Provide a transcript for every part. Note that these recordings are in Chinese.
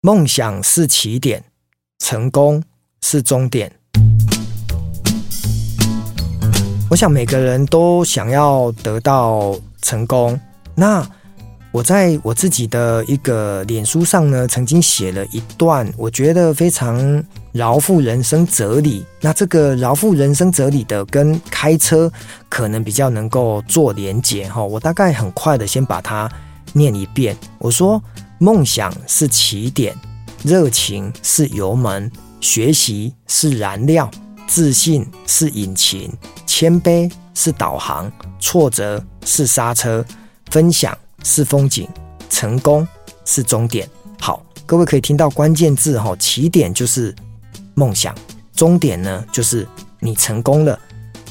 梦想是起点，成功是终点。我想每个人都想要得到成功。那我在我自己的一个脸书上呢，曾经写了一段我觉得非常饶富人生哲理。那这个饶富人生哲理的跟开车可能比较能够做连结哈。我大概很快的先把它念一遍。我说：梦想是起点，热情是油门，学习是燃料，自信是引擎，谦卑是导航，挫折是刹车，分享是风景，成功是终点。好，各位可以听到关键字哈，起点就是梦想，终点呢就是你成功了。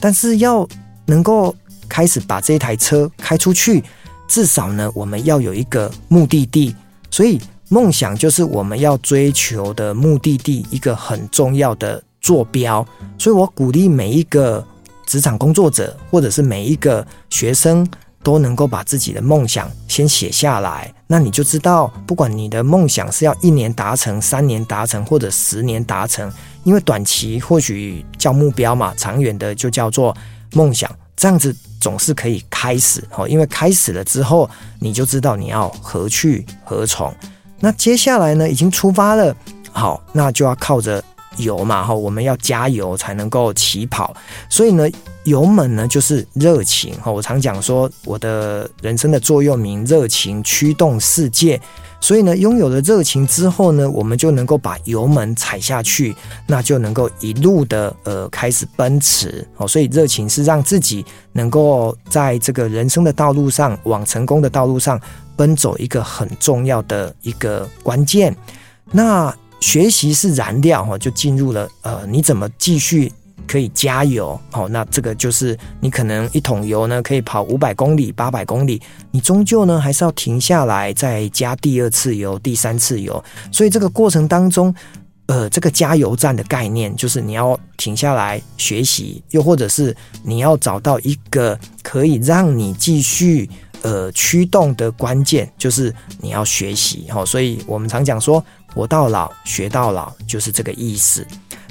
但是要能够开始把这台车开出去，至少呢我们要有一个目的地。所以梦想就是我们要追求的目的地，一个很重要的坐标。所以我鼓励每一个职场工作者，或者是每一个学生。都能够把自己的梦想先写下来，那你就知道，不管你的梦想是要一年达成、三年达成或者十年达成，因为短期或许叫目标嘛，长远的就叫做梦想，这样子总是可以开始哦。因为开始了之后，你就知道你要何去何从。那接下来呢，已经出发了，好，那就要靠着。油嘛，哈，我们要加油才能够起跑，所以呢，油门呢就是热情，哈，我常讲说，我的人生的座右铭，热情驱动世界，所以呢，拥有了热情之后呢，我们就能够把油门踩下去，那就能够一路的呃开始奔驰，哦，所以热情是让自己能够在这个人生的道路上往成功的道路上奔走一个很重要的一个关键，那。学习是燃料哈，就进入了呃，你怎么继续可以加油？好，那这个就是你可能一桶油呢可以跑五百公里、八百公里，你终究呢还是要停下来再加第二次油、第三次油。所以这个过程当中，呃，这个加油站的概念就是你要停下来学习，又或者是你要找到一个可以让你继续呃驱动的关键，就是你要学习。好，所以我们常讲说。活到老，学到老，就是这个意思。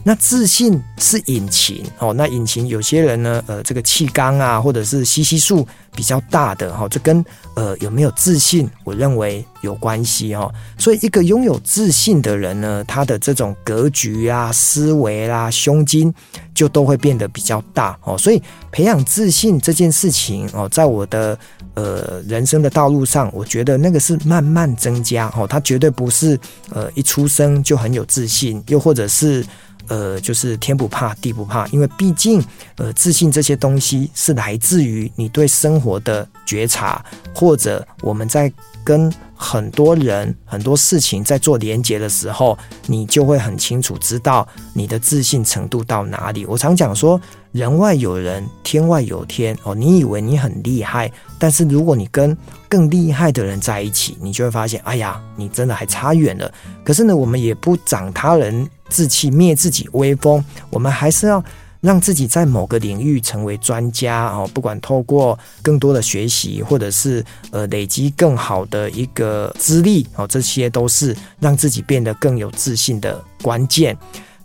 那自信是引擎哦。那引擎有些人呢，呃，这个气缸啊，或者是吸吸数比较大的哈，这跟呃有没有自信，我认为有关系哈。所以，一个拥有自信的人呢，他的这种格局啊、思维啦、胸襟就都会变得比较大哦。所以，培养自信这件事情哦，在我的。呃，人生的道路上，我觉得那个是慢慢增加哦，他绝对不是呃一出生就很有自信，又或者是呃就是天不怕地不怕，因为毕竟呃自信这些东西是来自于你对生活的觉察，或者我们在跟很多人很多事情在做连接的时候，你就会很清楚知道你的自信程度到哪里。我常讲说。人外有人，天外有天哦。你以为你很厉害，但是如果你跟更厉害的人在一起，你就会发现，哎呀，你真的还差远了。可是呢，我们也不长他人志气，灭自己威风。我们还是要让自己在某个领域成为专家哦。不管透过更多的学习，或者是呃累积更好的一个资历哦，这些都是让自己变得更有自信的关键。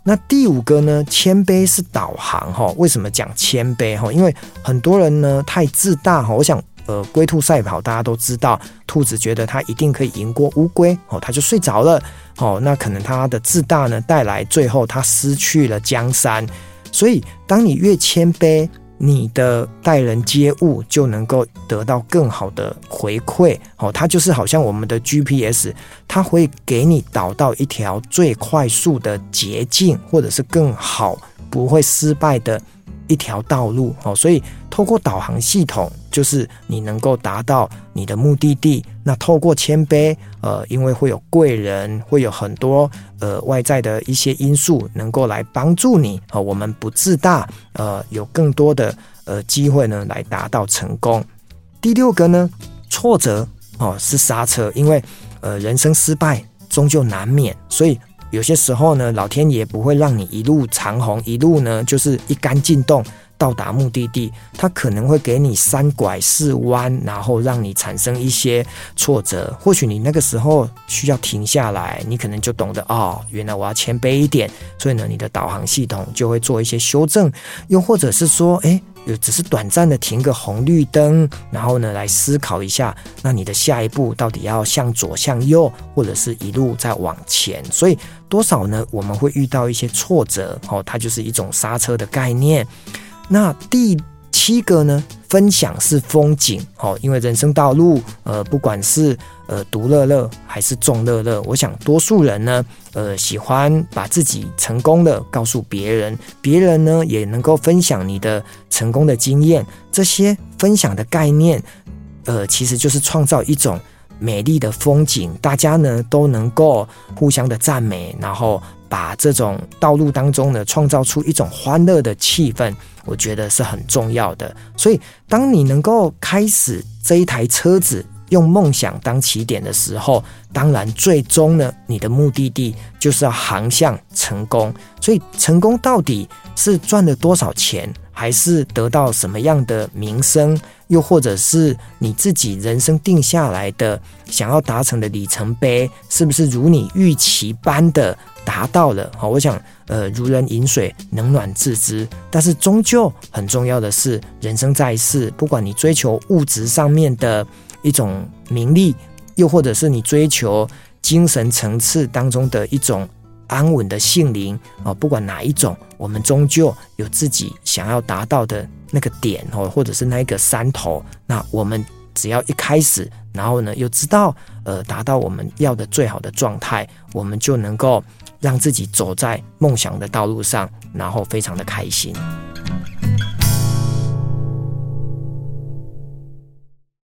那第五个呢？谦卑是导航哈。为什么讲谦卑哈？因为很多人呢太自大哈。我想呃，龟兔赛跑大家都知道，兔子觉得它一定可以赢过乌龟哦，它就睡着了哦。那可能它的自大呢带来最后它失去了江山。所以当你越谦卑。你的待人接物就能够得到更好的回馈，哦，它就是好像我们的 GPS，它会给你导到一条最快速的捷径，或者是更好不会失败的。一条道路哦，所以透过导航系统，就是你能够达到你的目的地。那透过谦卑，呃，因为会有贵人，会有很多呃外在的一些因素能够来帮助你啊。我们不自大，呃，有更多的呃机会呢来达到成功。第六个呢，挫折哦是刹车，因为呃人生失败终究难免，所以。有些时候呢，老天爷不会让你一路长虹，一路呢就是一杆进洞，到达目的地，它可能会给你三拐四弯，然后让你产生一些挫折。或许你那个时候需要停下来，你可能就懂得哦，原来我要谦卑一点。所以呢，你的导航系统就会做一些修正，又或者是说，诶，有只是短暂的停个红绿灯，然后呢，来思考一下，那你的下一步到底要向左、向右，或者是一路再往前。所以多少呢，我们会遇到一些挫折，哦，它就是一种刹车的概念。那第七个呢，分享是风景哦，因为人生道路，呃，不管是呃独乐乐还是众乐乐，我想多数人呢，呃，喜欢把自己成功的告诉别人，别人呢也能够分享你的成功的经验，这些分享的概念，呃，其实就是创造一种美丽的风景，大家呢都能够互相的赞美，然后把这种道路当中呢创造出一种欢乐的气氛。我觉得是很重要的，所以当你能够开始这一台车子用梦想当起点的时候，当然最终呢，你的目的地就是要航向成功。所以成功到底是赚了多少钱，还是得到什么样的名声，又或者是你自己人生定下来的想要达成的里程碑，是不是如你预期般的？达到了，好，我想，呃，如人饮水，冷暖自知。但是终究很重要的是，人生在世，不管你追求物质上面的一种名利，又或者是你追求精神层次当中的一种安稳的性灵啊，不管哪一种，我们终究有自己想要达到的那个点哦，或者是那一个山头。那我们只要一开始，然后呢，又知道，呃，达到我们要的最好的状态，我们就能够。让自己走在梦想的道路上，然后非常的开心。